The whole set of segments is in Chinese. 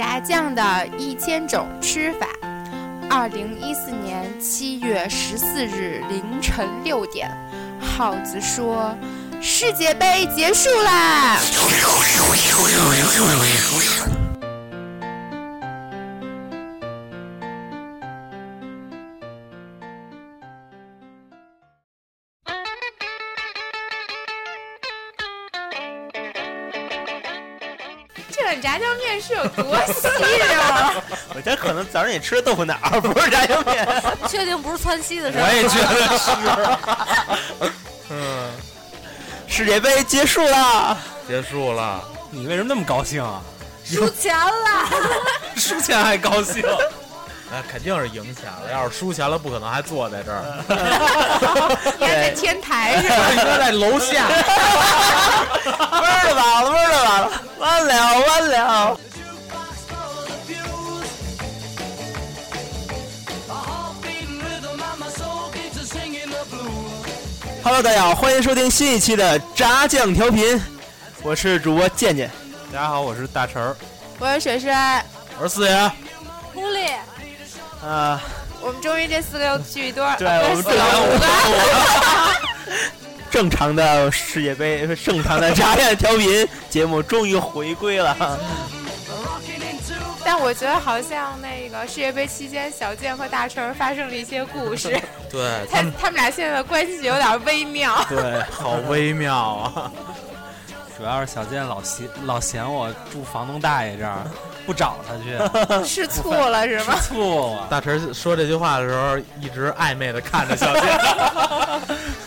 炸酱的一千种吃法。二零一四年七月十四日凌晨六点，耗子说：“世界杯结束啦！”这可能早上你吃的豆腐脑儿，不是炸酱面。确定不是窜稀的事儿？我也觉得是。嗯，世界杯结束了，结束了。你为什么那么高兴啊？输钱了，输钱还高兴？那肯定是赢钱了。要是输钱了，不可能还坐在这儿。你还在天台是吧？应该在楼下。味儿了完了，味儿了完了，完了完了。Hello，大家好，欢迎收听新一期的炸酱调频，我是主播健健。大家好，我是大成儿，我是水水，我是四爷。狐狸，啊，我们终于这四个又聚一堆儿，对，我们四个五个。正常的世界杯，正常的炸酱调频节目终于回归了。但我觉得好像那个世界杯期间，小健和大成发生了一些故事。对他他们俩现在的关系有点微妙。对，好微妙啊！主要是小健老嫌老嫌我住房东大爷这儿，不找他去，吃醋了是吗？醋了！大成说这句话的时候，一直暧昧的看着小健，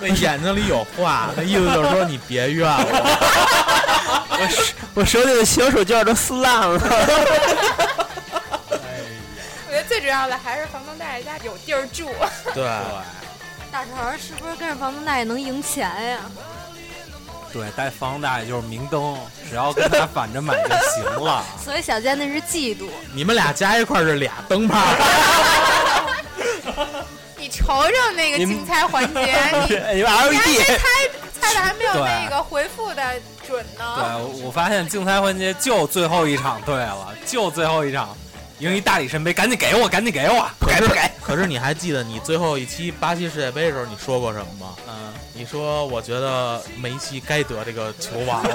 那眼睛里有话，那意思就是说你别怨我。我手我手里的小手绢都撕烂了。我觉得最主要的还是房东大爷家有地儿住。对，大头儿是不是跟着房东大爷能赢钱呀？对，带房东大爷就是明灯，只要跟他反着买就行了。所以小健那是嫉妒。你们俩加一块是俩灯泡。你瞅瞅那个竞猜环节，你你们 LED 猜猜的还没有那个回复的准呢。对，我发现竞猜环节就最后一场对了，就最后一场，赢一大力神杯，赶紧给我，赶紧给我，不给不给。可是你还记得你最后一期巴西世界杯的时候你说过什么吗？嗯，你说我觉得梅西该得这个球王。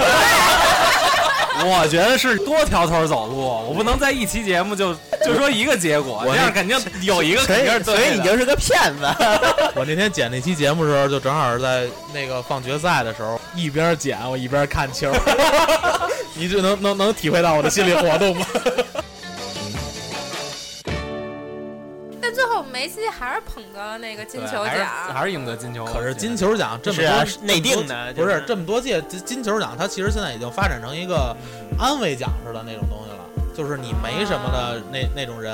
我觉得是多条腿走路，我不能在一期节目就就说一个结果，我这样肯定有一个所肯定所以你就是个骗子。我那天剪那期节目的时候，就正好是在那个放决赛的时候，一边剪我一边看球。你就能能能体会到我的心理活动吗？梅西还是捧得那个金球对还是奖。还是赢得金球。可是金球奖这么是啊多是内定的不是是这么多届金金球奖，它其实现在已经发展成一个安慰奖似的那种东西了。就是你没什么的那那种人，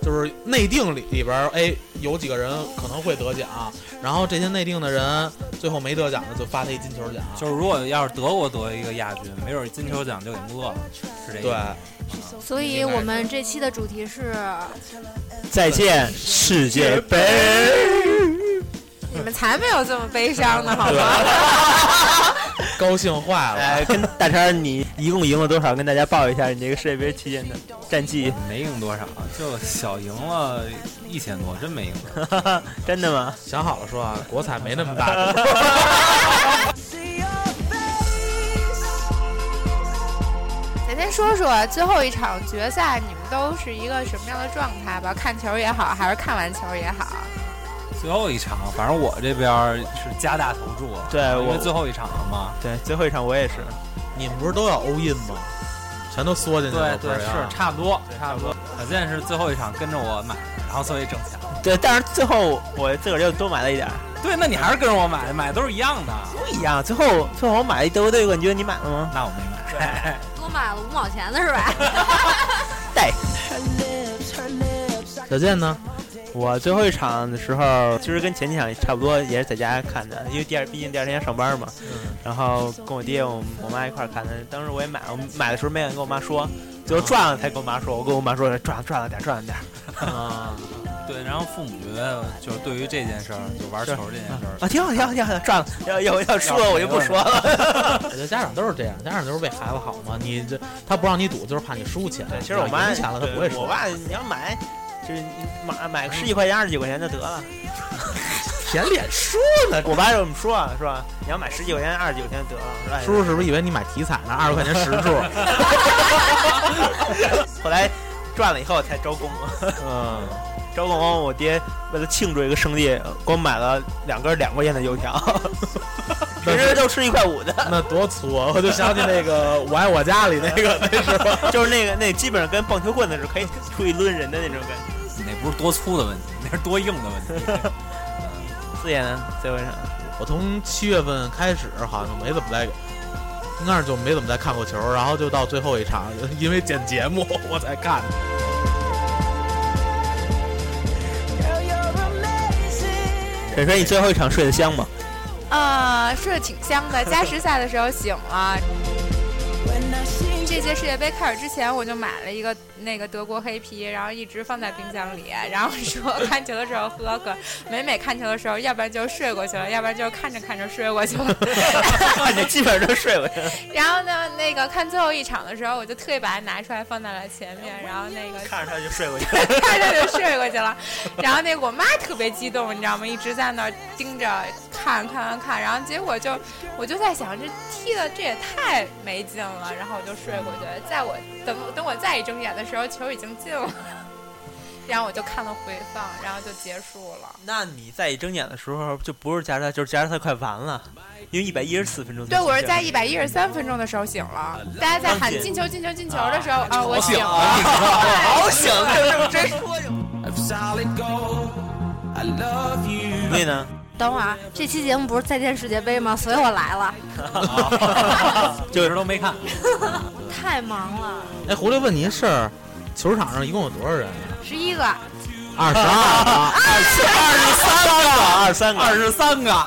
就是内定里里边儿，哎，有几个人可能会得奖，然后这些内定的人最后没得奖的就发他一金球奖。就是如果要是德国得一个亚军，没准金球奖就给摸了，是这对意思。所以我们这期的主题是再见世界杯。你们才没有这么悲伤呢，好对吗？高兴坏了。哎，跟大川，你一共赢了多少？跟大家报一下你这个世界杯期间的战绩。没赢多少，就小赢了一千多，真没赢。真的吗？想好了说啊，国彩没那么大。咱先说说最后一场决赛，你们都是一个什么样的状态吧？看球也好，还是看完球也好？最后一场，反正我这边是加大投注，对因为我最后一场了嘛。对，最后一场我也是。你们不是都要欧印吗？全都缩进去了。对对是差不多差不多。小健是最后一场跟着我买的，然后所以挣钱了。对，但是最后我自个儿又多买了一点，对，那你还是跟着我买的，买的都是一样的。不一样。最后最后我买了一德国队冠军，你买了吗？那我没买。多买了五毛钱的是吧？对。小健呢？我最后一场的时候，其实跟前几场差不多，也是在家看的，因为第二毕竟第二天要上班嘛。嗯，然后跟我爹、我我妈一块儿看的。当时我也买了，我买的时候没敢跟我妈说，最后赚了才跟我妈说。我跟我妈说赚了赚了点赚了点儿。啊，对，然后父母觉得就是对于这件事儿，就玩球这件事儿，啊，挺好，挺好，挺好，赚了。要要要说我就不说了。我觉得家长都是这样，家长都是为孩子好嘛。你这他不让你赌，就是怕你输钱。对，其实我妈赢钱了，他不会输。我爸你要买，就是你买买个十几块钱、二十几块钱就得了。舔脸说呢，我爸就这么说，是吧？你要买十几块钱、二十几块钱就得了。叔叔是不是以为你买体彩呢？二十块钱十注。后来赚了以后才招工。嗯，招工后，我爹为了庆祝一个胜利，给我买了两根两块钱的油条，平时都吃一块五的。那多粗啊！我就想起那个《我爱我家》里那个，那时候就是那个那基本上跟棒球棍子是可以出去抡人的那种感觉。那不是多粗的问题，那是多硬的问题。四爷呢？最后一场，我从七月份开始好像没怎么在，应该是就没怎么再看过球，然后就到最后一场，因为剪节目 我才看的。沈水，你最后一场睡得香吗？啊，睡得挺香的。加时赛的时候醒了。这届世界杯开始之前，我就买了一个那个德国黑啤，然后一直放在冰箱里，然后说看球的时候喝。喝每每看球的时候，要不然就睡过去了，要不然就看着看着睡过去了。看 着基本上都睡过去了。然后呢，那个看最后一场的时候，我就特意把它拿出来放在了前面，然后那个看着他就睡过去了，看着就睡过去了。然后那个我妈特别激动，你知道吗？一直在那儿盯着看看看看，然后结果就我就在想，这踢的这也太没劲了，然后我就睡过去了。在我等等我再一睁眼的时候，球已经进了，然后我就看了回放，然后就结束了。那你再一睁眼的时候，就不是加时赛，就是加时赛快完了，因为一百一十四分钟。对，我是在一百一十三分钟的时候醒了，大家在喊进球、进球、进球的时候，啊，我醒了，好醒，就这么真说就。所以呢？等会儿，这期节目不是再见世界杯吗？所以我来了。就是都没看，太忙了。哎，狐狸问你一事儿，球场上一共有多少人啊？十一个。二十二，二十三个，二十三个，二十三个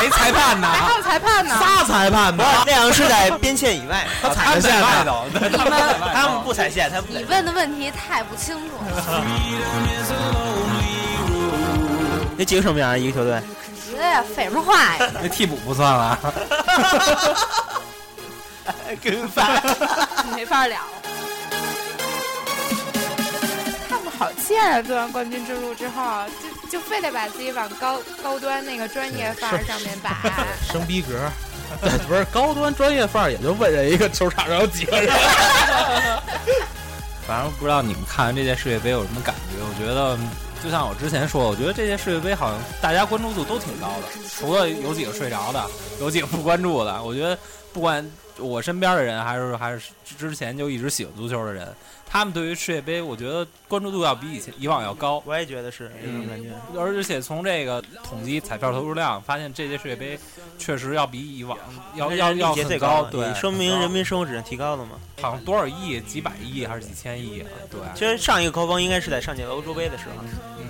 没裁判呢，还有裁判呢，仨裁判呢，那样是在边线以外，他踩线外头，他们他们不踩线，他们你问的问题太不清楚了。那几个什么样？一个球队？几个呀？废什么话呀？那替补不算了。跟饭 没法聊。他们好贱啊！做完冠军之路之后，就就非得把自己往高高端那个专业范儿上面摆，升逼格。不是高端专业范儿，也就问人一个球场上有几个人。反正不知道你们看完这届世界杯有什么感觉？我觉得。就像我之前说，我觉得这届世界杯好像大家关注度都挺高的，除了有几个睡着的，有几个不关注的。我觉得不管我身边的人，还是还是之前就一直喜欢足球的人，他们对于世界杯，我觉得关注度要比以前以往要高。我也觉得是这种感觉。而且从这个统计彩票投入量，发现这届世界杯确实要比以往要要要很高，对，说明人民生活质量提高了嘛？好像多少亿？几百亿还是几千亿啊？对。其实上一个高峰应该是在上届欧洲杯的时候。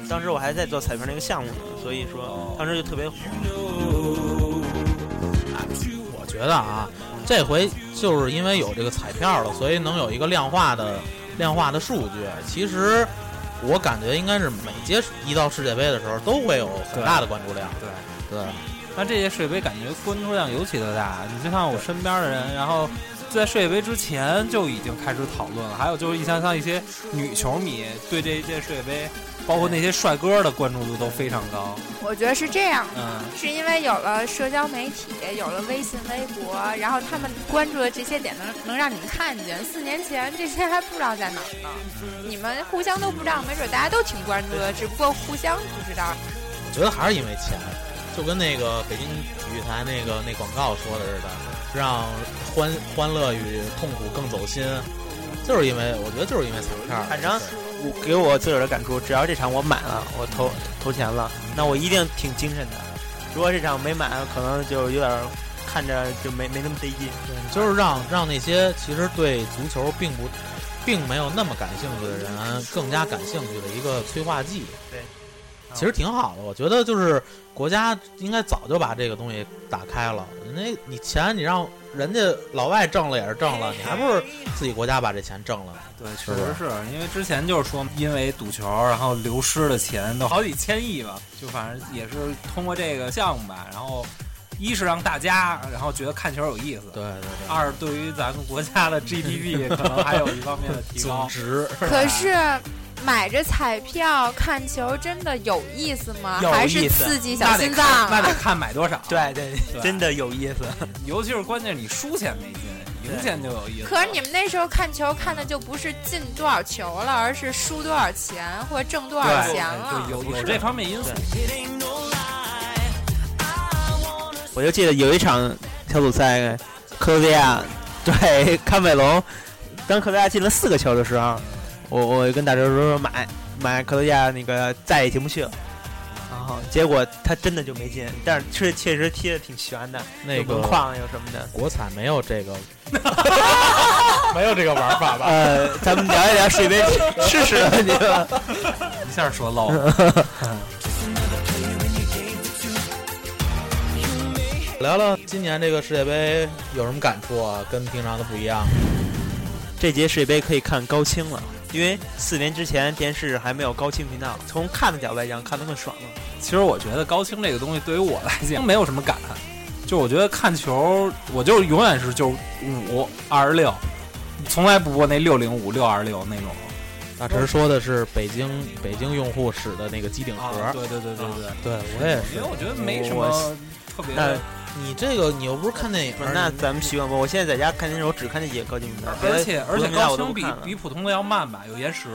当时我还在做彩票那个项目呢，所以说当时就特别火。我觉得啊，这回就是因为有这个彩票了，所以能有一个量化的量化的数据。其实我感觉应该是每届一到世界杯的时候都会有很大的关注量。对对，那这届世界杯感觉关注量尤其的大。你就像我身边的人，然后在世界杯之前就已经开始讨论了。还有就是像像一些女球迷对这一届世界杯。包括那些帅哥的关注度都非常高，我觉得是这样，嗯，是因为有了社交媒体，有了微信、微博，然后他们关注的这些点能能让你们看见。四年前这些还不知道在哪儿呢，你们互相都不知道，没准大家都挺关注的，只不过互相不知道。我觉得还是因为钱，就跟那个北京体育台那个那广告说的似的，让欢欢乐与痛苦更走心，就是因为我觉得就是因为彩票，反正。给我自个儿的感触，只要这场我买了，我投投钱了，那我一定挺精神的。如果这场没买，可能就有点看着就没没那么得劲。就是让让那些其实对足球并不并没有那么感兴趣的人更加感兴趣的一个催化剂。对，其实挺好的。我觉得就是国家应该早就把这个东西打开了。那你钱你让人家老外挣了也是挣了，你还不是自己国家把这钱挣了？对，确实是因为之前就是说，因为赌球然后流失的钱都好几千亿吧，就反正也是通过这个项目吧，然后一是让大家然后觉得看球有意思，对对对。二对于咱们国家的 GDP 可能还有一方面的提高 总。值 可是买着彩票看球真的有意思吗？有还是意思刺激小心脏看，那啊？得看买多少。对对对真的有意思。尤其是关键你输钱没劲，赢钱就有意思。可是你们那时候看球看的就不是进多少球了，而是输多少钱或者挣多少钱了。对有有这方面因素。我就记得有一场小组赛，克罗地亚对喀麦隆，当克罗地亚进了四个球的时候，我我跟大哲说说买买克罗地亚那个再也进不去了。然后结果他真的就没进，但是确确实踢的挺悬的，那有门个框有什么的。国产没有这个，没有这个玩法吧？呃，咱们聊一聊世界杯试试的问题吧。一下说漏了。聊聊今年这个世界杯有什么感触啊？跟平常的不一样。这届世界杯可以看高清了，因为四年之前电视还没有高清频道，从看的角度来讲，看得更爽了。其实我觉得高清这个东西对于我来讲没有什么感，就我觉得看球，我就永远是就五二十六，从来不播那六零五六二六那种。大陈说的是北京北京用户使的那个机顶盒，啊，对对对对对，对我也是因为。我觉得没什么特别的。你这个你又不是看电影，那咱们习惯不？我现在在家看电视，我只看那几个高清频道，别的而且而且高清比比普通的要慢吧，有延时。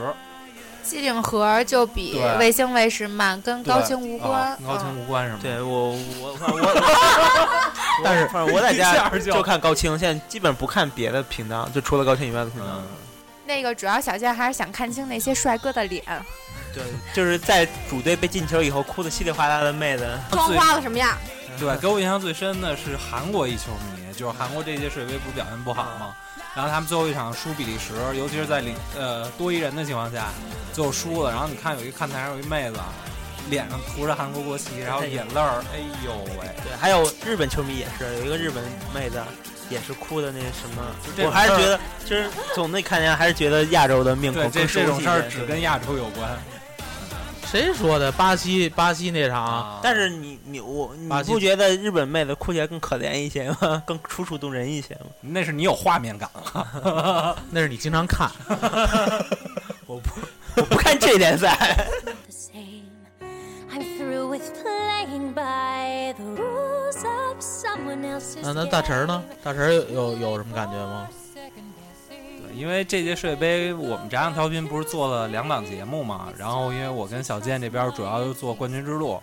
机顶盒就比卫星卫视慢，跟高清无关高清嗯无关是吗？对我我反正我，但是反正我在家就就看高清，现在基本不看别的频道，就除了高清以外的频道。嗯，那个主要小健还是想看清那些帅哥的脸。对，就是在主队被进球以后哭的稀里哗啦的妹子，妆花了什么样？对，给我印象最深的是韩国一球迷，就是韩国这届世界杯不是表现不好吗？然后他们最后一场输比利时，尤其是在领呃多一人的情况下，最后输了。然后你看有一看台上有一妹子，脸上涂着韩国国旗，然后眼泪儿，哎呦喂！对，还有日本球迷也是，有一个日本妹子也是哭的那什么，我还是觉得，就是总的看见还是觉得亚洲的面孔对，这这种事儿只跟亚洲有关谁说的？巴西巴西那场，啊。但是你你我你不觉得日本妹子哭起来更可怜一些吗？更楚楚动人一些吗？那是你有画面感了。那是你经常看。我不我不看这联赛。那那大陈呢大陈有有有什么感觉吗？对，因为这届世界杯，我们炸酱调频不是做了两档节目嘛？然后因为我跟小健这边主要就做冠军之路，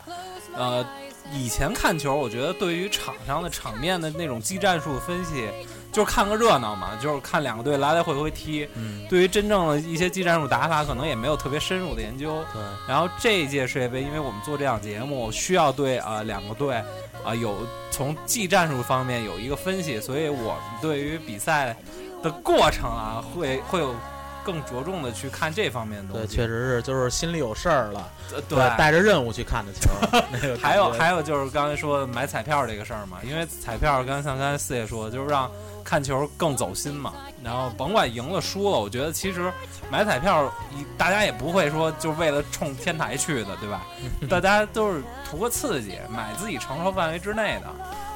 呃，以前看球，我觉得对于场上的场面的那种技战术分析，就是看个热闹嘛，就是看两个队来来回回踢。嗯，对于真正的一些技战术打法，可能也没有特别深入的研究。对，然后这一届世界杯，因为我们做这档节目，需要对啊、呃两个队啊、有从技战术方面有一个分析，所以我们对于比赛的过程啊，会会有更着重的去看这方面的东对，确实是，就是心里有事儿了，呃对。带着任务去看的球，那个还有还有就是刚才说的买彩票这个事儿嘛，因为彩票刚才像刚才四爷说的，就是让看球更走心嘛。然后甭管赢了输了，我觉得其实买彩票，大家也不会说就为了冲天台去的，对吧？大家都是图个刺激，买自己承受范围之内的。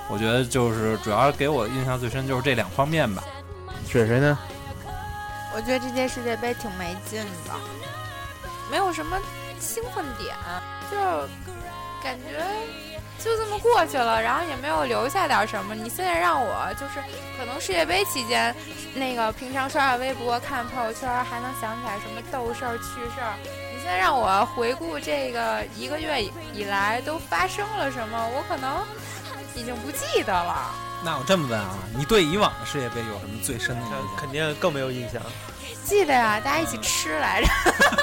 我觉得就是主要给我印象最深就是这两方面吧。选谁呢？我觉得这届世界杯挺没劲的，没有什么兴奋点，就感觉就这么过去了，然后也没有留下点什么。你现在让我就是可能世界杯期间，那个平常刷刷微博、看朋友圈，还能想起来什么逗事儿、趣事儿。你现在让我回顾这个一个月以来都发生了什么，我可能已经不记得了。那我这么问啊，你对以往的世界杯有什么最深的印象？肯定更没有印象。记得呀，大家一起吃来着。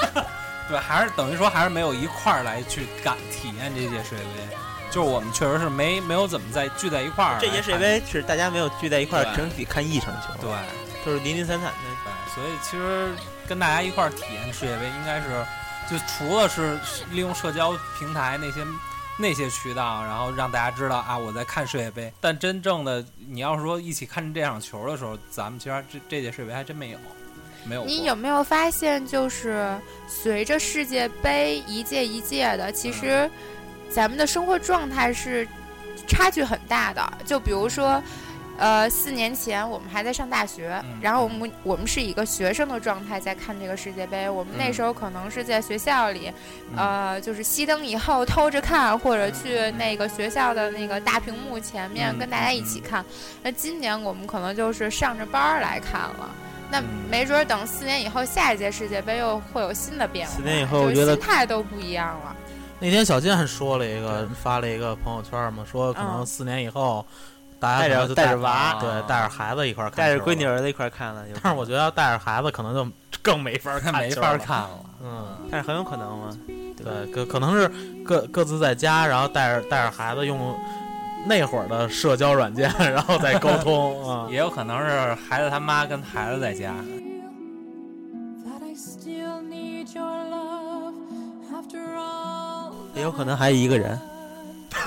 对，还是等于说还是没有一块儿来去感体验这届世界杯，就是我们确实是没没有怎么在聚在一块儿。这届世界杯是大家没有聚在一块儿，整体看一场球，对就是零零散散的。对，所以其实跟大家一块儿体验世界杯，应该是就除了是利用社交平台那些那些渠道，然后让大家知道啊我在看世界杯，但真正的你要是说一起看这场球的时候，咱们其实这这届世界杯还真没有，没有。你有没有发现，就是随着世界杯一届一届的，其实咱们的生活状态是差距很大的。就比如说，呃，四年前我们还在上大学，嗯然后我们我们是以一个学生的状态在看这个世界杯。我们那嗯时候可能是在学校里，嗯呃，就是熄灯以后偷着看，或者去那个学校的那个大屏幕前面嗯跟大家一起看。那今年我们可能就是上着班儿来看了。那嗯没准儿等四年以后，下一届世界杯又会有新的变化。四年以后就是我觉得心态都不一样了。那天小金还说了一个，发了一个朋友圈嘛，说可能嗯四年以后，大家带着带着娃对，带着孩子一块儿看，带着闺女。儿子一块儿看了，但是我觉得要带着孩子，可能就更没法看，没法。看了。嗯，但是很有可能嘛。对，可可能是各各自在家，然后带着带着孩子用那会儿的社交软件，然后再沟通啊。也有可能是孩子他妈跟孩子在家.也有可能还一个人。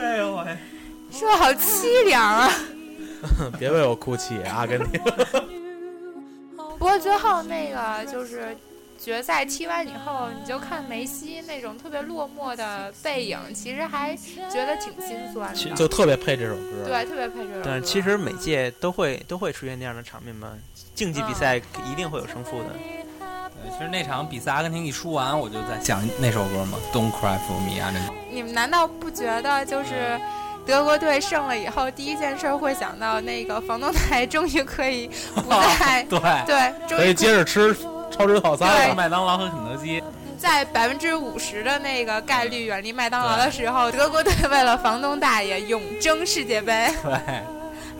哎呦喂！好凄凉啊！别为我哭泣，阿根廷。不过最后那个就是决赛踢完以后，你就看梅西那种特别落寞的背影，其实还觉得挺心酸的。就特别配这首歌。对，特别配这首歌。但是其实每届都会都会出现那样的场面嘛，竞技比赛一定会有胜负的。对，其实那场比赛阿根廷一输完，我就在想那首歌嘛，Don't Cry for Me 阿根廷。你们难道不觉得就是德国队胜了以后，第一件事会想到那个房东台终于可以不再 对，对，终于可以接着吃超值套餐了。麦当劳和肯德基，在百分之五十的那个概率远离麦当劳的时候，德国队为了房东大爷永争世界杯。对，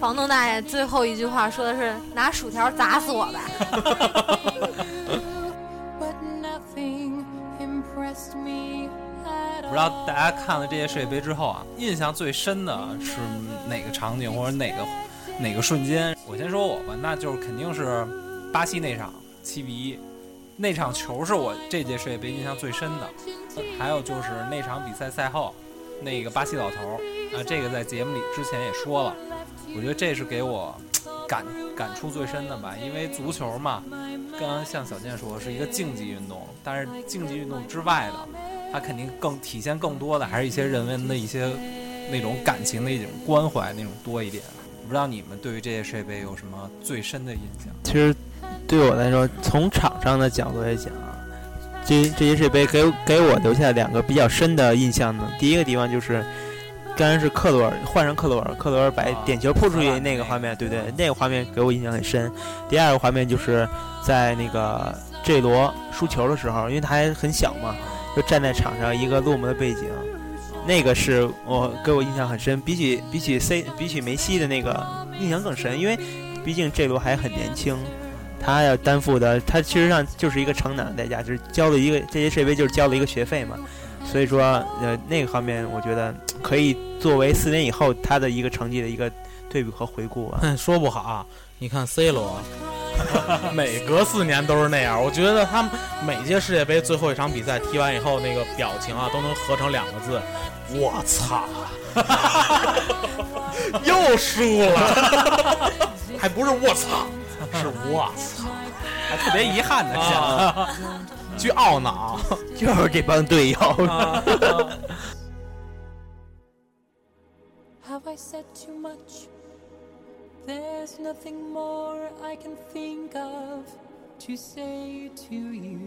房东大爷最后一句话说的是：“拿薯条砸死我吧。不知道大家看了这届世界杯之后啊，印象最深的是哪个场景或者哪个哪个瞬间？我先说我吧，那就是肯定是巴西那场七比一，那场球是我这届世界杯印象最深的。还有就是那场比赛赛后，那个巴西老头儿啊，这个在节目里之前也说了，我觉得这是给我感感触最深的吧，因为足球嘛，刚刚像小健说是一个竞技运动，但是竞技运动之外的，它肯定更体现更多的还是一些人文的一些那种感情的一种关怀那种多一点。不知道你们对于这些世界杯有什么最深的印象？其实对我来说，从场上的角度来讲啊，这这些世界杯给给我留下两个比较深的印象呢。第一个地方就是，当然是克罗尔换上克罗尔，克罗尔把啊点球扑出去那个画面，那个对对，那个画面给我印象很深。第二个画面就是在那个 J 罗输球的时候，因为他还很小嘛，就站在场上一个落寞的背景，那个是我给我印象很深，比起比起 C 比起梅西的那个印象更深，因为毕竟 J 罗还很年轻，他要担负的，他其实上就是一个成长的代价，就是交了一个这些世界杯就是交了一个学费嘛，所以说呃那个方面我觉得可以作为四年以后他的一个成绩的一个对比和回顾啊。说不好，你看 C 罗，每隔四年都是那样。我觉得他们每届世界杯最后一场比赛踢完以后，那个表情啊，都能合成两个字：我操！又输了，还不是我操，是我操还特别遗憾的想，啊！巨懊恼。就是这帮队友，啊 Have I said too much? There's nothing more I can think of to say to you.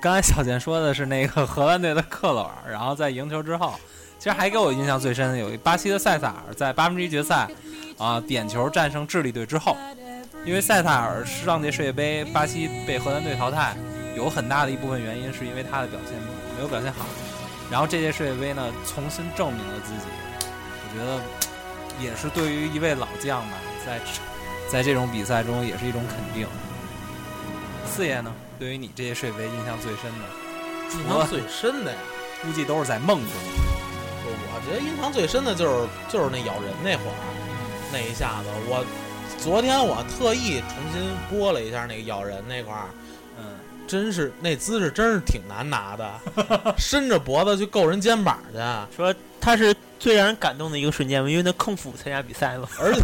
刚才小健说的是那个荷兰队的克罗尔，然后在赢球之后，其实还给我印象最深的有一巴西的塞萨尔在八分之一决赛啊点球战胜智利队之后，因为塞萨尔上届世界杯巴西被荷兰队淘汰，有很大的一部分原因是因为他的表现没有表现好，然后这届世界杯呢重新证明了自己，我觉得也是对于一位老将吧，在在这种比赛中也是一种肯定。四爷呢，对于你这届世界杯印象最深的，印象最深的呀，估计都是在梦中。我觉得印象最深的就是就是那咬人那会儿，那一下子我昨天我特意重新播了一下那个咬人那块儿，嗯，真是那姿势真是挺难拿的，伸着脖子去够人肩膀去，说他是最让人感动的一个瞬间嘛，因为那空腹参加比赛嘛。而且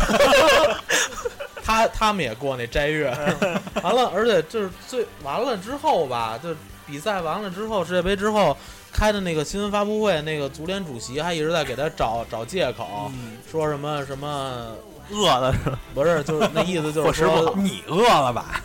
他他们也过那斋月，完了，而且就是最完了之后吧，就比赛完了之后，世界杯之后开的那个新闻发布会，那个足联主席还一直在给他找找借口，嗯说什么什么，饿了是吧？不是，就是那意思就是说，你饿了吧？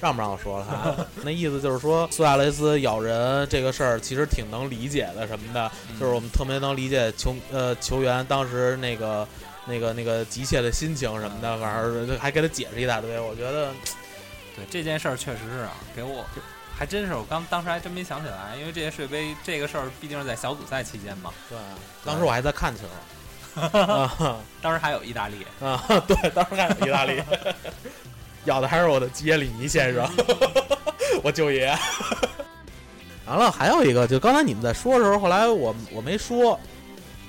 让不让我说了还？那意思就是说，苏亚雷斯咬人这个事儿其实挺能理解的，什么的，就是我们特别能理解球呃球员当时那个那个那个急切的心情什么的，反正还给他解释一大堆。我觉得对这件事儿确实是啊，给我还真是我刚当时还真没想起来，因为这些世界杯这个事儿毕竟是在小组赛期间嘛，对，当时我还在看球。啊当时还有意大利，啊，对，当时还有意大利，咬的还是我的基耶里尼先生，我舅爷。完了，还有一个，就刚才你们在说的时候，后来我我没说，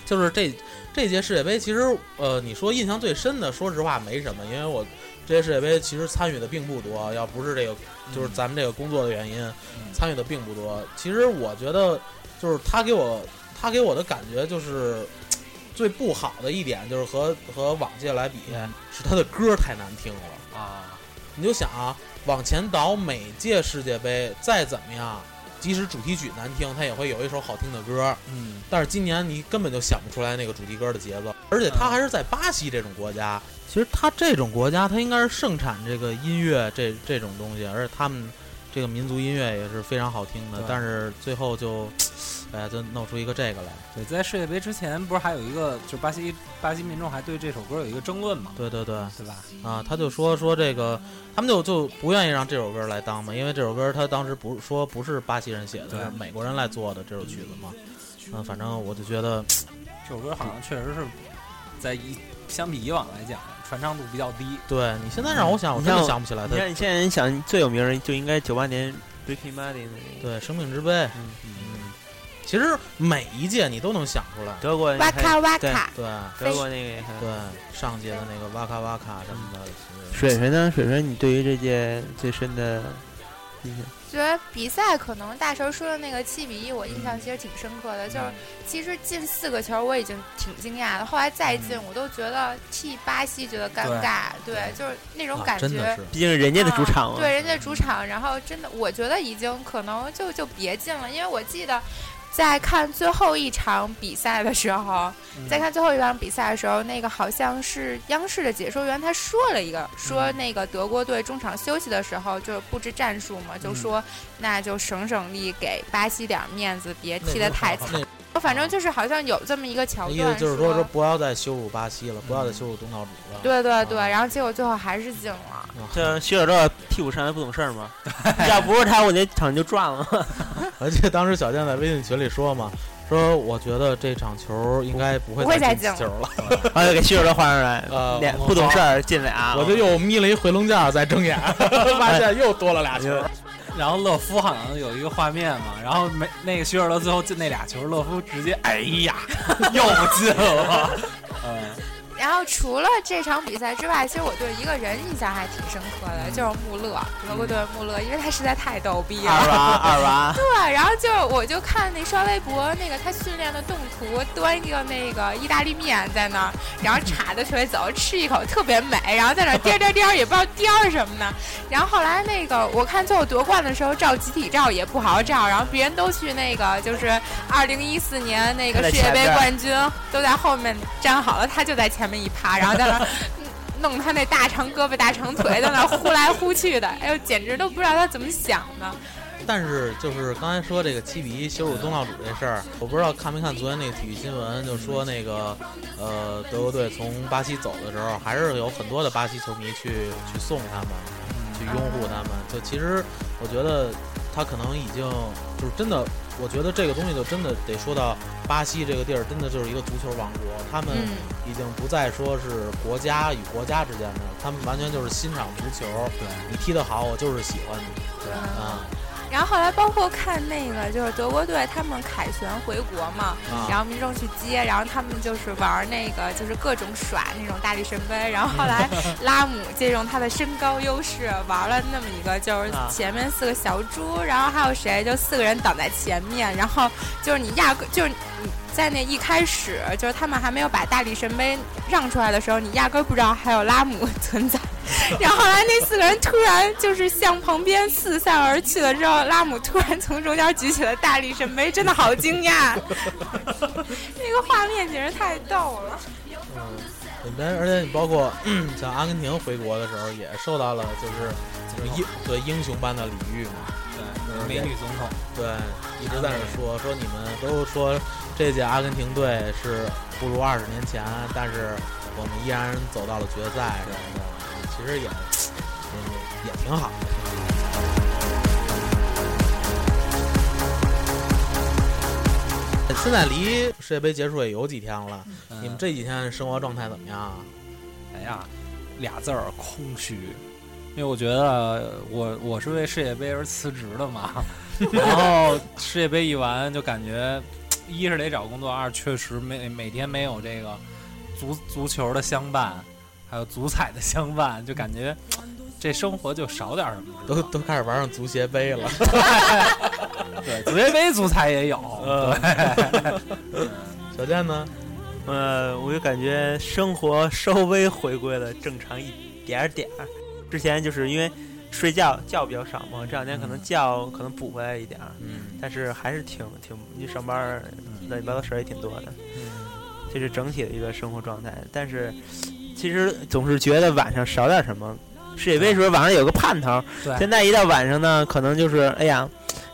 就是这这届世界杯，其实呃，你说印象最深的，说实话没什么，因为我这届世界杯其实参与的并不多，要不是这个就是咱们这个工作的原因，参与的并不多。其实我觉得，就是他给我他给我的感觉就是。最不好的一点就是和和往届来比，是他的歌太难听了。啊，你就想啊，往前倒每届世界杯再怎么样，即使主题曲难听，它也会有一首好听的歌。嗯，但是今年你根本就想不出来那个主题歌的节奏，而且它还是在巴西这种国家。其实它这种国家，它应该是盛产这个音乐这这种东西，而且他们这个民族音乐也是非常好听的。但是最后就，哎呀，就弄出一个这个来。对，在世界杯之前不是还有一个，就是巴西巴西民众还对这首歌有一个争论嘛，对对对，对吧？啊，他就说说这个，他们就就不愿意让这首歌来当嘛，因为这首歌他当时不是说不是巴西人写的，对是美国人来做的这首曲子嘛。嗯，反正我就觉得，这首歌好像确实是在以相比以往来讲，传唱度比较低。对你现在让我想，我真的想不起来。你看，你现在想最有名的就应该九八年 Ricky Martin 的那个。对生命之杯，嗯嗯，其实每一届你都能想出来，德国哇卡哇对卡，对。德国那个对，上届的那个哇卡哇卡什么的，水水呢？水水，你对于这届最深的印象？觉得比赛可能大神说的那个七比一，我印象其实挺深刻的。就是其实进四个球我已经挺惊讶的，后来再进我都觉得替巴西觉得尴尬，对，就是那种啊感觉。真的是，毕竟人家的主场嘛。啊对人家主场，然后真的，我觉得已经可能就就别进了，因为我记得在看最后一场比赛的时候，嗯在看最后一场比赛的时候，那个好像是央视的解说员他说了一个，说那个德国队中场休息的时候就布置战术嘛，就说那就省省力，给巴西点儿面子，别踢得太惨。反正就是好像有这么一个桥段，意思就是说说不要再羞辱巴西了，不要再羞辱东道主了。对对对，啊然后结果最后还是进了。这徐小赵替补上来不懂事儿吗？要不是他，我那场就赚了。而且当时小健在微信群里说嘛，说我觉得这场球应该不会不会再进球了，然后就给徐小赵换上来，呃俩不懂事儿进俩，我就又眯了一回笼觉再睁眼，发现又多了俩球。然后勒夫好像有一个画面嘛，然后没那个徐尔德最后进那俩球，勒夫直接哎呀又进了，嗯，然后除了这场比赛之外，其实我对一个人印象还挺深刻的，就是穆勒，德国队穆勒，因为他实在太逗逼了二了。娃二娃，对，然后就我就看那刷微博，那个他训练的动图，端一个那个意大利面在那儿，然后叉着腿走，吃一口特别美，然后在那儿颠颠颠，也不知道颠儿什么呢。然后后来那个我看最后夺冠的时候照集体照也不好照，然后别人都去那个就是二零一四年那个世界杯冠军都在后面站好了，他就在前面一趴，然后在那儿。弄他那大长胳膊大长腿在那呼来呼去的，哎呦，简直都不知道他怎么想的。但是就是刚才说这个七比一羞辱东道主这事儿，我不知道看没看昨天那个体育新闻，就说那个呃德国队从巴西走的时候，还是有很多的巴西球迷去去送他们，去拥护他们。就其实我觉得他可能已经就是真的，我觉得这个东西就真的得说到巴西这个地儿，真的就是一个足球王国，他们嗯，已经不再说是国家与国家之间的，他们完全就是欣赏足球。对你踢得好，我就是喜欢你。对，啊，然后后来包括看那个就是德国队他们凯旋回国嘛，啊然后民众去接，然后他们就是玩那个就是各种耍那种大力神杯，然后后来 拉姆借用他的身高优势玩了那么一个，就是啊前面四个小猪，然后还有谁就四个人挡在前面，然后就是你压根就是你在那一开始就是他们还没有把大力神杯让出来的时候，你压根儿不知道还有拉姆 存在。然后后来那四个人突然就是向旁边四散而去了之后，拉姆突然从中间举起了大力神杯，真的好惊讶，那个画面简直太逗了。嗯，但而且你包括像阿根廷回国的时候，也受到了就是英对英雄般的礼遇嘛。对，美女总统，对，一直在那说说你们都说这届阿根廷队是不如二十年前，但是我们依然走到了决赛什么的，其实也也也挺好的。现在离世界杯结束也有几天了，嗯你们这几天生活状态怎么样啊？哎呀，俩字儿空虚。因为我觉得我我是为世界杯而辞职的嘛，然后世界杯一完就感觉，一是得找工作，二确实没每天没有这个足足球的相伴，还有足彩的相伴，就感觉这生活就少点什么。都都开始玩上足协杯了。对，足协杯足彩也有，对，小健呢？呃，我就感觉生活稍微回归了正常一点点儿。之前就是因为睡觉觉比较少嘛，这两天可能觉可能补回来一点儿，嗯但是还是挺挺，一上班儿乱七八糟事儿也挺多的。嗯这是整体的一个生活状态。但是其实总是觉得晚上少点什么。世界杯时候晚上有个盼头，对现在一到晚上呢，可能就是哎呀，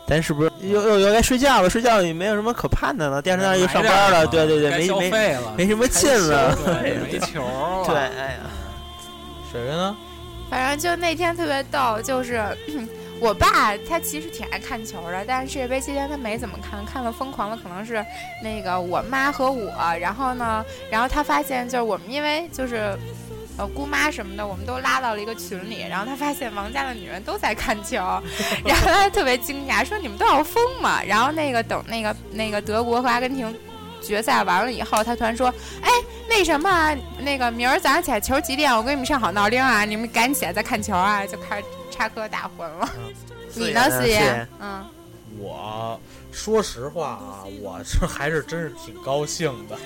咱是不是又又又该睡觉了？睡觉也没有什么可盼的了，第二天又上班了，对对对，没没，没什么劲了。对，没球了，对，哎呀，水水呢？反正就那天特别逗，就是我爸他其实挺爱看球的，但是世界杯期间他没怎么看，看了疯狂的可能是那个我妈和我，然后呢，然后他发现就是我们因为就是。呃，姑妈什么的，我们都拉到了一个群里，然后他发现王家的女人都在看球，然后他特别惊讶，说你们都要疯嘛？然后那个等那个那个德国和阿根廷决赛完了以后，他突然说，哎，那什么啊，那个明儿早上起来球几点？我给你们上好闹铃啊，你们赶紧起来再看球啊！就开始插科打诨了。你呢，四爷？嗯，我说实话啊，我这还是真是挺高兴的，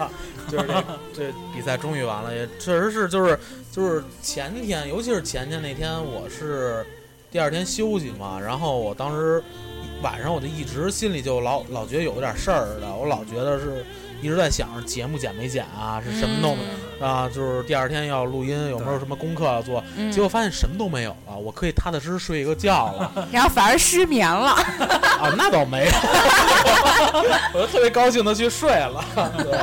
就是这这比赛终于完了，也确实是就是就是前天，尤其是前天那天，我是第二天休息嘛，然后我当时晚上我就一直心里就老老觉得有点事儿的，我老觉得是一直在想着节目剪没剪啊，是什么弄的、啊，就是第二天要录音有没有什么功课要做，嗯结果发现什么都没有了，我可以踏踏实实睡一个觉了。然后反而失眠了。啊，那倒没有，我就特别高兴的去睡了。对，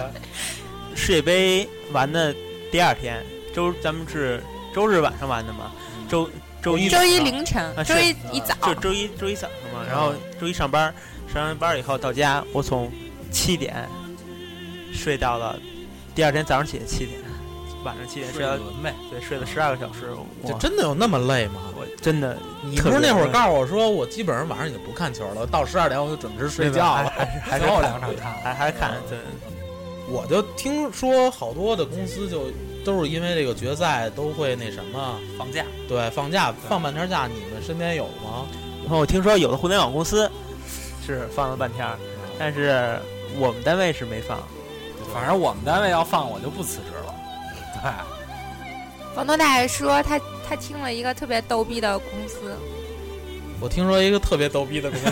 世界杯完的第二天，周咱们是周日晚上玩的嘛，周周一周一凌晨，啊周一一早，就周一周一早上嘛，然后周一上班，上完班以后到家，我从七点睡到了第二天早上起来七点，晚上七点睡轮呗，对睡了十二个小时，就我真的有那么累吗？我真的你不是那会儿告诉我说，我基本上晚上已经不看球了，到十二点我就准时睡觉了。还是还是最后看两场看还还看对。我就听说好多的公司就都是因为这个决赛都会那什么，放假，对，放假放半天假，你们身边有吗？然后我听说有的互联网公司是放了半天，但是我们单位是没放。反正我们单位要放，我就不辞职了。对，房东大爷说他他听了一个特别逗逼的公司，我听说一个特别逗逼的公司，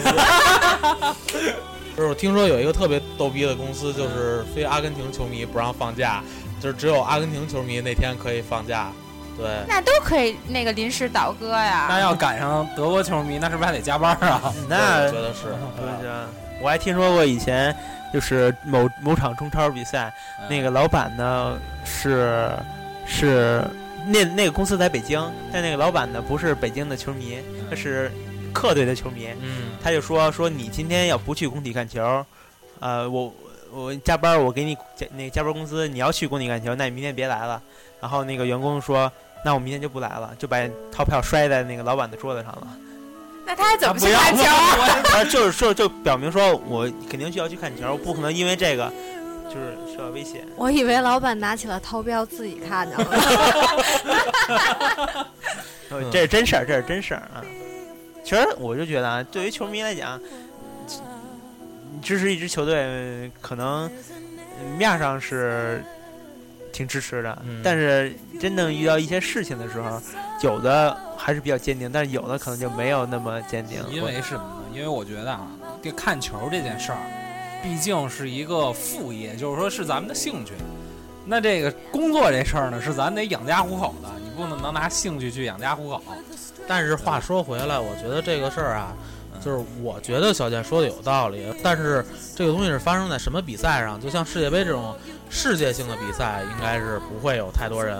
就是我听说有一个特别逗逼的公司，就是非阿根廷球迷不让放假，就是只有阿根廷球迷那天可以放假。对，那都可以那个临时倒戈呀。那要赶上德国球迷，那是不是还得加班啊？那 我觉得是。我还听说过以前就是某某场中超比赛，那个老板呢是是那那个公司在北京，但那个老板呢不是北京的球迷，他是客队的球迷，嗯，他就说说你今天要不去工体看球，呃，我我加班我给你加那个加班工资，你要去工体看球，那你明天别来了。然后那个员工说，那我明天就不来了，就把套票摔在那个老板的桌子上了。那他还怎么去看球啊？啊，就是说就表明说我肯定需要去看球，不可能因为这个就是受到威胁。我以为老板拿起了投标自己看的 这是真事儿，这是真事儿啊。其实我就觉得啊，对于球迷来讲，你支持一支球队，可能面儿上是挺支持的，嗯但是真正遇到一些事情的时候，有的还是比较坚定，但是有的可能就没有那么坚定。因为什么呢？因为我觉得啊，这看球这件事儿，毕竟是一个副业，就是说是咱们的兴趣。那这个工作这事儿呢，是咱得养家糊口的，你不能能拿兴趣去养家糊口。但是话说回来，我觉得这个事儿啊，就是我觉得小健说的有道理，但是这个东西是发生在什么比赛上？就像世界杯这种世界性的比赛，应该是不会有太多人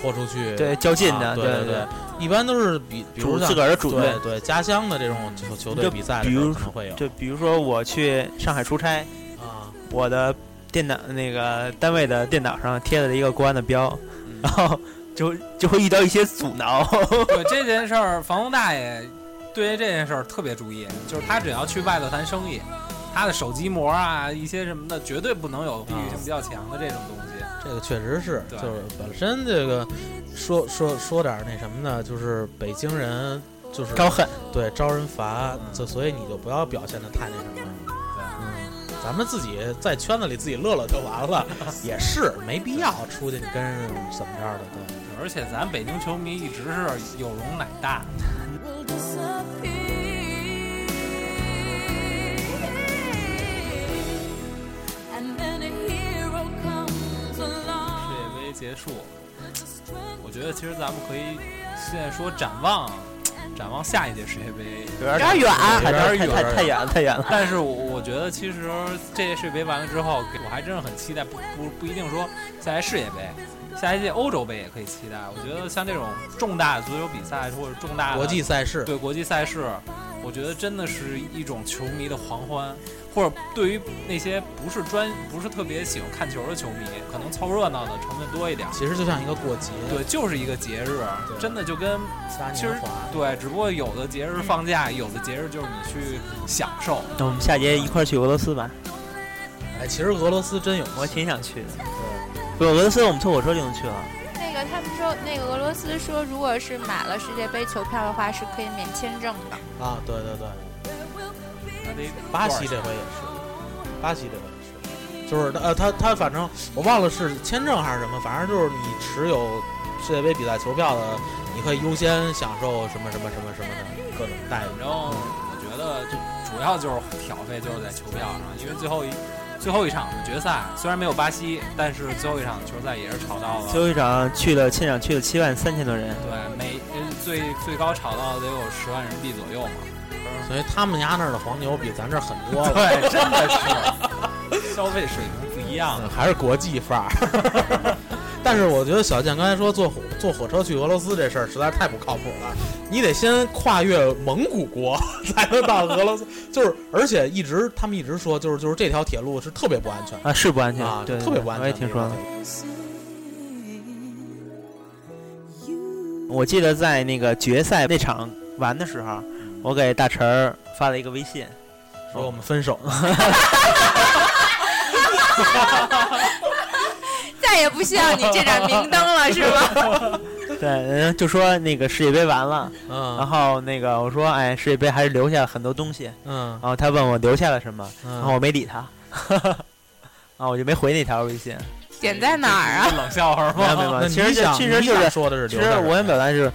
豁出去对较劲的，啊对对对，一般都是比比如像自个儿的主队对对家乡的这种球球队就比赛的时候比如可能会有就比如说我去上海出差，啊，我的电脑那个单位的电脑上贴了一个国安的标，然后就就会遇到一些阻挠。对这件事儿，房东大爷对于这件事儿特别注意，就是他只要去外头谈生意，他的手机膜啊一些什么的，绝对不能有地域性比较强的这种东西。这个确实是，就是本身这个说说说点那什么呢，就是北京人就是招恨，对招人烦，就所以你就不要表现的太那什么了。嗯，咱们自己在圈子里自己乐乐就完了，也是没必要出去跟人怎么着的，对。而且咱北京球迷一直是有容乃大，will disappear. And then a hero comes 世界杯结束，我觉得其实咱们可以现在说展望，展望下一届世界杯。有点远有点远太太远，太远了。但是我我觉得其实这届世界杯完了之后，我还真是很期待，不不不一定说再来世界杯，下一届欧洲杯也可以期待。我觉得像这种重大的足球比赛或者重大的国际赛事，对国际赛事，我觉得真的是一种球迷的狂欢，或者对于那些不是专不是特别喜欢看球的球迷，可能凑热闹的成分多一点。其实就像一个过节，对，就是一个节日，真的就跟其实。对，只不过有的节日放假，有的节日就是你去享受。那我们下节一块儿去俄罗斯吧，哎，其实俄罗斯真有，我挺想去的。不，俄罗斯我们坐火车就能去了。那个他们说，那个俄罗斯说，如果是买了世界杯球票的话，是可以免签证的。啊，对对对，那得巴西这回也是，巴西这回也是，就是呃，他他反正我忘了是签证还是什么，反正就是你持有世界杯比赛球票的，你可以优先享受什么什么什么什么的各种待遇。反正我觉得就主要就是挑费就是在球票上，因为最后一最后一场的决赛虽然没有巴西，但是最后一场球赛也是炒到了。最后一场去了，现场去了七万三千多人。对，每呃最最高炒到得有十万人民币左右嘛。所以他们家那儿的黄牛比咱这儿很多了，对，真的是消费水平不一样。嗯还是国际范儿。但是我觉得小健刚才说坐火坐火车去俄罗斯这事儿实在太不靠谱了，你得先跨越蒙古国 才能到俄罗斯，就是而且一直他们一直说就是就是这条铁路是特别不安全啊，是不安全，啊，对，特别不安全。我也听说了。我记得在那个决赛那场完的时候，我给大陈儿发了一个微信，说我们分手，再也不需要你这盏明灯了，是吗？对，人就说那个世界杯完了，嗯。然嗯后那个我说，哎，世界杯还是留下了很多东西，嗯。然后他问我留下了什么，然后嗯，我没理他，啊，我就没回那条微信。点在哪儿啊？冷笑话吗？没有没有其实就其实就是说的是其实我想表达是，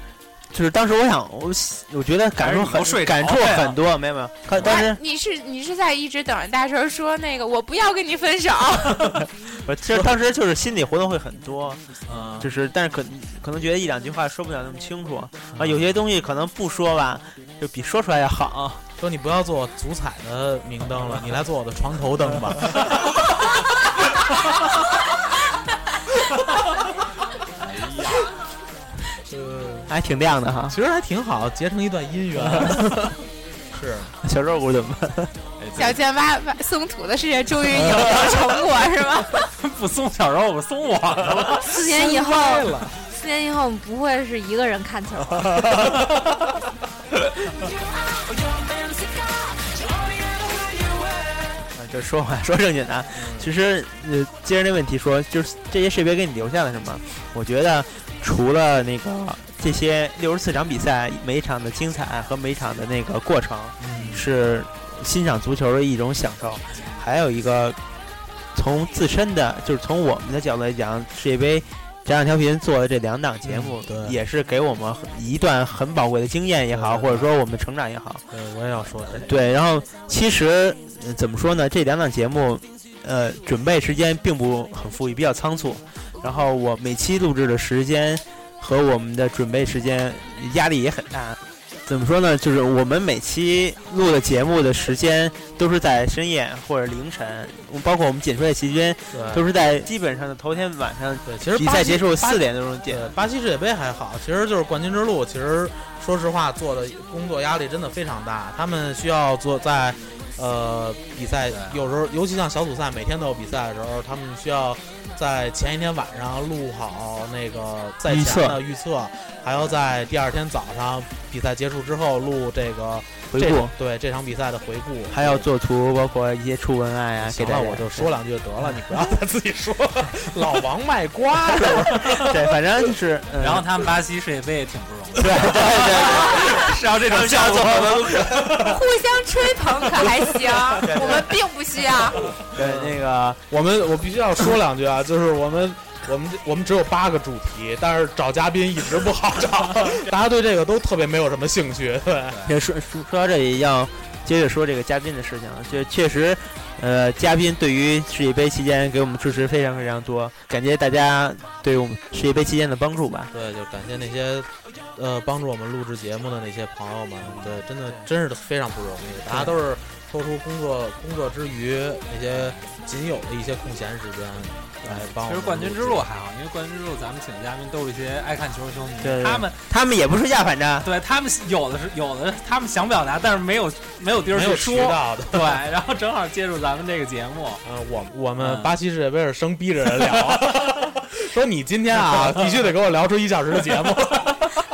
就是当时我想我我觉得感触很感触很多，没有没有，看当时你是你是在一直等着大神说那个我不要跟你分手，我 其实当时就是心理活动会很多，嗯就是但是可可能觉得一两句话说不了那么清楚啊，有些东西可能不说吧，就比说出来要好。说你不要做我足彩的明灯了，你来做我的床头灯吧。还挺亮的哈，其实还挺好，结成一段姻缘。是，小肉骨怎么办？小千挖挖松土的事业终于有了 成果是吗 不松小时候我们松完了。四年以后四年以后我们不会是一个人看球啊 就说话说正经的其实呃接着那问题说就是这些识别给你留下了什么？我觉得除了那个这些六十四场比赛每一场的精彩和每一场的那个过程是欣赏足球的一种享受，还有一个从自身的，就是从我们的角度来讲，世界杯。家长调频做的这两档节目，也是给我们一段很宝贵的经验也好，或者说我们成长也好。对，我也要说这个。对，然后其实、呃怎么说呢？这两档节目，呃，准备时间并不很富裕，比较仓促。然后我每期录制的时间和我们的准备时间压力也很大。怎么说呢？就是我们每期录的节目的时间都是在深夜或者凌晨，包括我们剪出来期间对都是在基本上的头天晚上对，其实比赛结束四点多钟剪。对，巴西世界杯还好，其实就是冠军之路。其实说实话，做的工作压力真的非常大。他们需要做在呃比赛，有时候尤其像小组赛，每天都有比赛的时候，他们需要在前一天晚上录好那个赛前的预测，还要在第二天早上比赛结束之后录这个回顾，对这场比赛的回顾，还要做图，包括一些出文案啊、给行了，大家。我就说两句得了，你不要再自己说 老王卖瓜是吧？对，反正就是，嗯然后他们巴西世界杯也挺不容易，对对对 是要这种效果。互相吹捧可还行，我们并不需要。对，那个我们我必须要说两句啊，就是我们我们我们只有八个主题，但是找嘉宾一直不好找，大家对这个都特别没有什么兴趣。对，也说说说到这里，要接着说这个嘉宾的事情了。就确实，呃，嘉宾对于世界杯期间给我们支持非常非常多，感谢大家对我们世界杯期间的帮助吧。对，就感谢那些呃帮助我们录制节目的那些朋友们，对，真的真是非常不容易，大家都是抽出工作工作之余那些仅有的一些空闲时间来帮我。其实冠军之路还好，因为冠军之路咱们请的嘉宾都是一些爱看球的球迷，对对他们他们也不是亚反战，对他们有的是有的他们想表达，但是没有没有地儿没有去说，渠道的。对，然后正好借助咱们这个节目，嗯，我我们嗯巴西世界杯是生逼着人聊，说你今天啊 必须得给我聊出一小时的节目。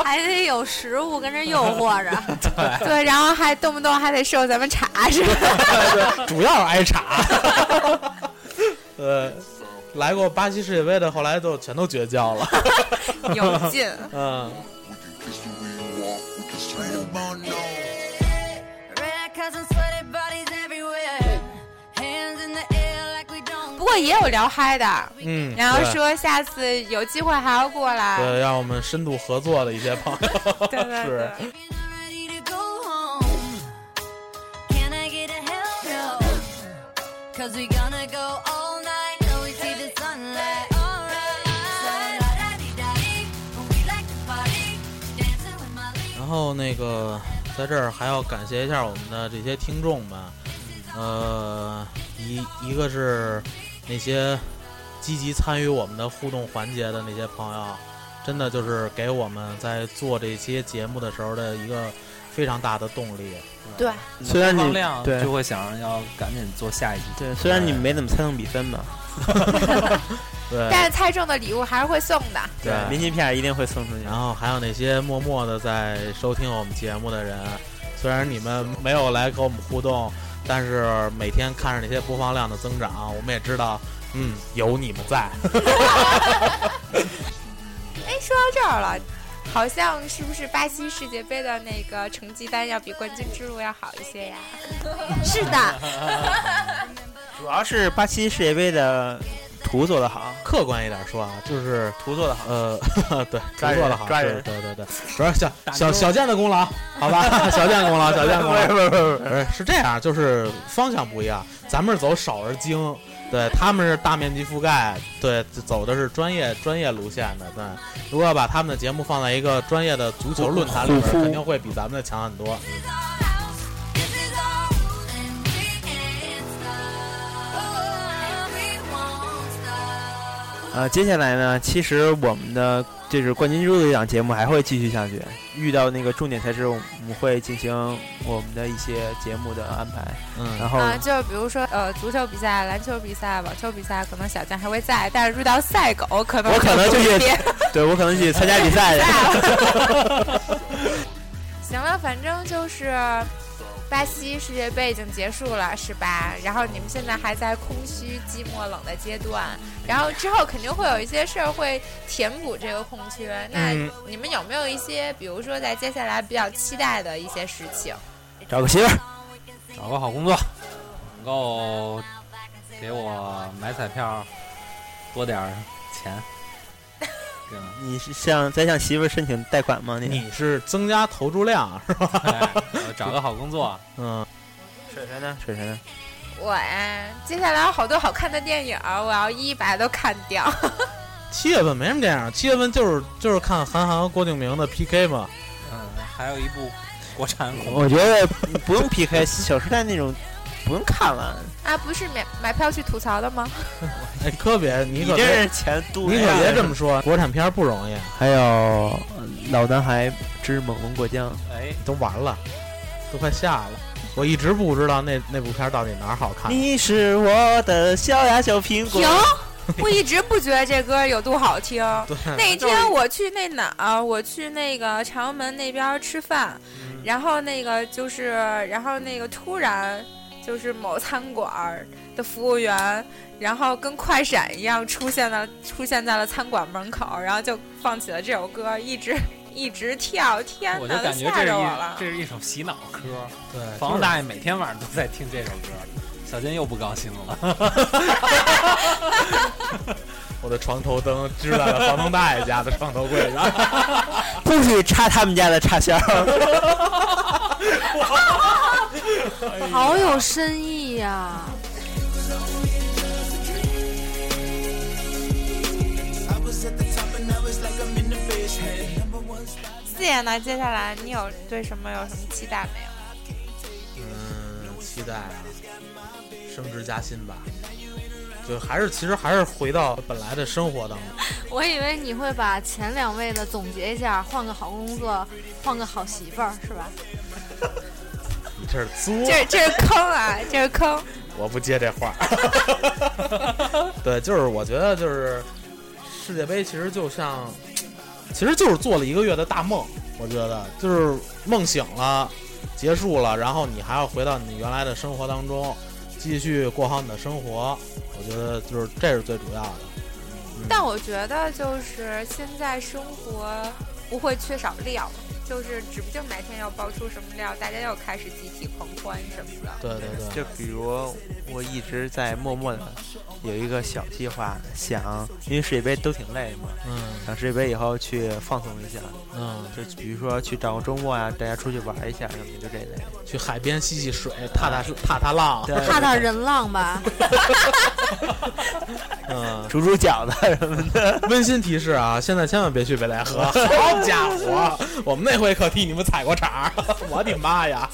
还得有食物跟着诱惑着。对，然后还动不动还得受咱们查，是吧？主要是挨查。呃，来过巴西世界杯的，后来都全都绝交了。有劲。嗯，Red cups and sweaty bodies everywhere. Hands in the air like we don't 不过也有聊嗨的，嗯，然后说下次有机会还要过来。对，让我们深度合作的一些朋友，对对是对。If you're not ready to go home, can I get a hell no? Cause we gonna go 然后那个在这儿还要感谢一下我们的这些听众们，呃，一一个是那些积极参与我们的互动环节的那些朋友，真的就是给我们在做这些节目的时候的一个非常大的动力。对，虽然你对就会想着要赶紧做下一集。对，虽然你没怎么猜中比分吧，对，但是猜中的礼物还是会送的。对明信片一定会送出去。然后还有那些默默的在收听我们节目的人，虽然你们没有来跟我们互动，但是每天看着那些播放量的增长，我们也知道，嗯，有你们在。哎，说到这儿了，好像是不是巴西世界杯的那个成绩单要比冠军之路要好一些呀？是的，主要是巴西世界杯的图做得好，客观一点说啊，就是 图做得好。呃，对，抓人做的好，是抓人对对对，主要是小小小健的功劳，好吧，小健功劳，小健功劳。不是不是不是是这样，就是方向不一样，咱们是走少而精，对他们是大面积覆盖，对走的是专业专业路线的。对，如果要把他们的节目放在一个专业的足球论坛里边，肯定会比咱们的强很多。呃，接下来呢，其实我们的这是冠军之路这档节目还会继续下去。遇到那个重点赛事，我们会进行我们的一些节目的安排。嗯然嗯，后，啊，就比如说呃，足球比赛、篮球比赛、网球比赛，可能小将还会在，但是遇到赛狗，可能我可能就去对我可能去参加比赛去。行了，反正就是巴西世界杯已经结束了，是吧？然后你们现在还在空虚、寂寞、冷的阶段，然后之后肯定会有一些事儿会填补这个空缺。那嗯你们有没有一些，比如说在接下来比较期待的一些事情？找个媳妇儿，找个好工作，能够给我买彩票多点儿钱，你是向在向媳妇儿申请贷款吗？你你是增加投注量是吧？哎我找个好工作，嗯，水水呢？水水呢？我呀，接下来有好多好看的电影，我要一一把它都看掉。七月份没什么电影，七月份就是就是看韩寒和郭敬明的 PK 嘛。嗯，还有一部国产恐怖我觉得不用 PK，《小时代》那种不用看了，啊，不是买买票去吐槽的吗？哎，可别，你你可别，这是钱多。你可别这么说，国产片儿不容易，还有呃《老男孩之猛龙过江》，哎，都完了，都快下了。我一直不知道那那部片儿到底哪儿好看。你是我的小呀小苹果停。！我一直不觉得这歌有多好听。那天我去那哪儿，我去那个长安门那边吃饭，然后那个就是，然后那个突然就是某餐馆儿的服务员，然后跟快闪一样出现了，出现在了餐馆门口，然后就放起了这首歌，一直一直跳，天哪，我就感觉吓这是一着我了。这是一首洗脑歌，对，房东大爷每天晚上都在听这首歌，小金又不高兴了。我的床头灯支在了房东大爷家的床头柜上。不许插他们家的插销。好有深意呀、四爷呢？接下来你有对什么有什么期待没有？嗯，期待啊，升职加薪吧。就还是其实还是回到本来的生活当中。我以为你会把前两位的总结一下，换个好工作，换个好媳妇儿，是吧？你这是作，这这是坑啊！这是坑。我不接这话。对，就是我觉得就是世界杯其实就像，其实就是做了一个月的大梦。我觉得就是梦醒了，结束了，然后你还要回到你原来的生活当中，继续过好你的生活。我觉得就是这是最主要的。但我觉得就是现在生活不会缺少料，就是指不定哪天要爆出什么料，大家又开始集体狂欢什么的。对对对，就比如我一直在默默的有一个小计划，想因为世界杯都挺累嘛，嗯想世界杯以后去放松一下，嗯，就比如说去找个周末啊，大家出去玩一下什么的，就这类。去海边洗洗水，踏踏踏踏浪。对踏踏人浪吧。嗯，煮煮饺子什么的。温馨提示啊，现在千万别去北戴河，好家伙，我们那回可替你们踩过场儿，我的妈呀！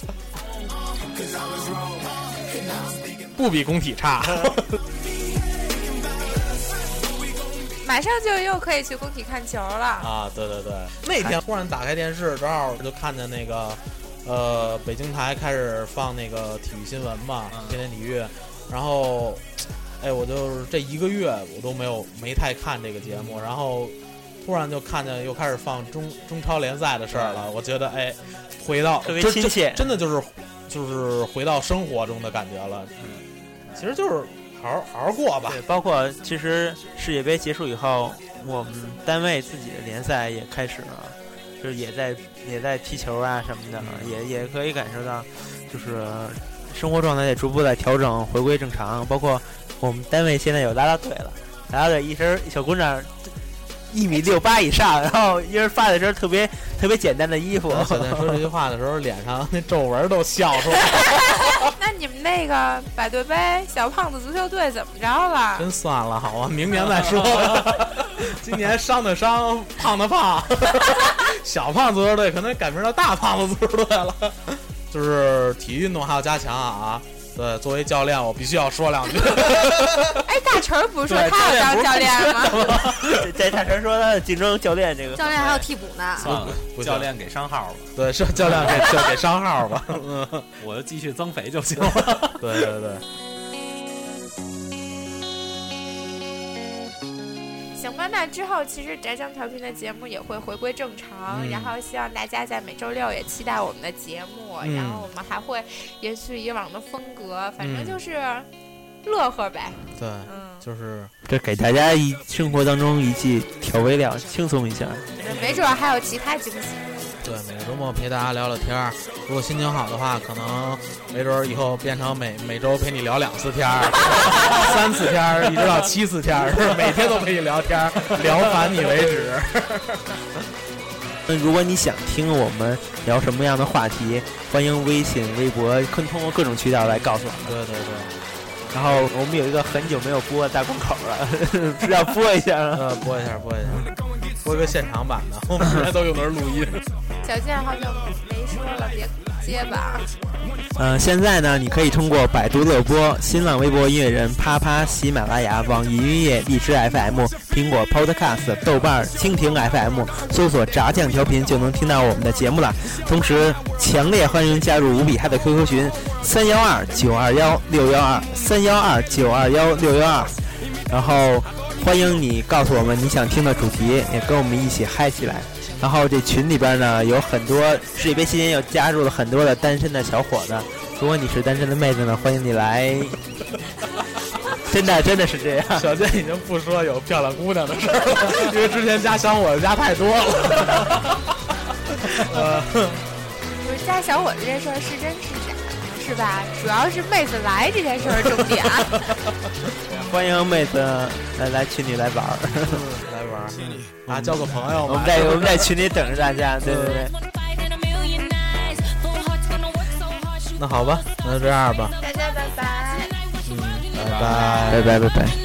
不比工体差，马上就又可以去工体看球了。啊，对对对，那天忽然打开电视，正好就看见那个，呃，北京台开始放那个体育新闻嘛，天天体育，然后，哎，我就是这一个月我都没有没太看这个节目，然后突然就看见又开始放中中超联赛的事儿了，我觉得哎，回到特别亲切真真的就是就是回到生活中的感觉了，嗯其实就是好好好好过吧对，，包括其实世界杯结束以后，我们单位自己的联赛也开始了，就是也在也在踢球啊什么的，也也可以感受到，就是生活状态也逐步在调整，回归正常。包括我们单位现在有拉拉队了，拉拉队一身小姑娘。一米六八以上，然后一人发的身特别特别简单的衣服，当小健说这句话的时候，脸上那皱纹都笑出来了。那你们那个百对杯小胖子足球队怎么着了？真算了，好吧，明年再说。今年伤的伤，胖的胖，小胖足球队可能改名叫大胖子足球队了。就是体育运动还要加强啊！对，作为教练，我必须要说两句。哎，大成不是说他要当教练吗？这大成说他的竞争教练这个教练还有替补呢。教练给上号吧，对，是教练给就给上号吧。嗯，我就继续增肥就行了。对对对，行吧，那之后其实宅酱调频的节目也会回归正常，嗯然后希望大家在每周六也期待我们的节目，嗯然后我们还会延续以往的风格，反正嗯就是乐呵呗。对，嗯，就是这给大家一生活当中一剂调味料，轻松一下。没准还有其他惊喜。对，每个周末陪大家聊聊天儿。如果心情好的话，可能没准儿以后变成每每周陪你聊两次天儿，三次天儿，一直到七次天儿，是 每天都陪你聊天儿，聊烦你为止。那如果你想听我们聊什么样的话题，欢迎微信、微博，可以通过各种渠道来告诉我们。对对对，然后我们有一个很久没有播的大广口了，是要播一下啊。呃，播一下，播一下，播一个现场版的，我们之前都用的是录音。小健好久没说了，别结巴。嗯、现在呢，你可以通过百度乐播、新浪微博音乐人、啪啪、喜马拉雅、网易音乐、荔枝 FM、苹果 Podcast、豆瓣儿、蜻蜓 FM 搜索“炸酱调频”就能听到我们的节目了。同时，强烈欢迎加入无比嗨的 QQ 群三幺二九二幺六幺二三幺二九二幺六幺二，然后欢迎你告诉我们你想听的主题，也跟我们一起嗨起来。然后这群里边呢有很多世界杯期间又加入了很多的单身的小伙子，如果你是单身的妹子呢，欢迎你来。真的真的是这样，小健已经不说有漂亮姑娘的事儿了，因为之前加小伙子加太多了。呃，不是加小伙子这事儿是真是吧？主要是妹子来这件事儿重点。欢迎妹子来来群里来玩儿，来玩儿啊，交个朋友嘛我们。在我们在群里等着大家，对对对。那好吧，那就这样吧，大家拜拜。嗯，拜拜拜拜拜拜。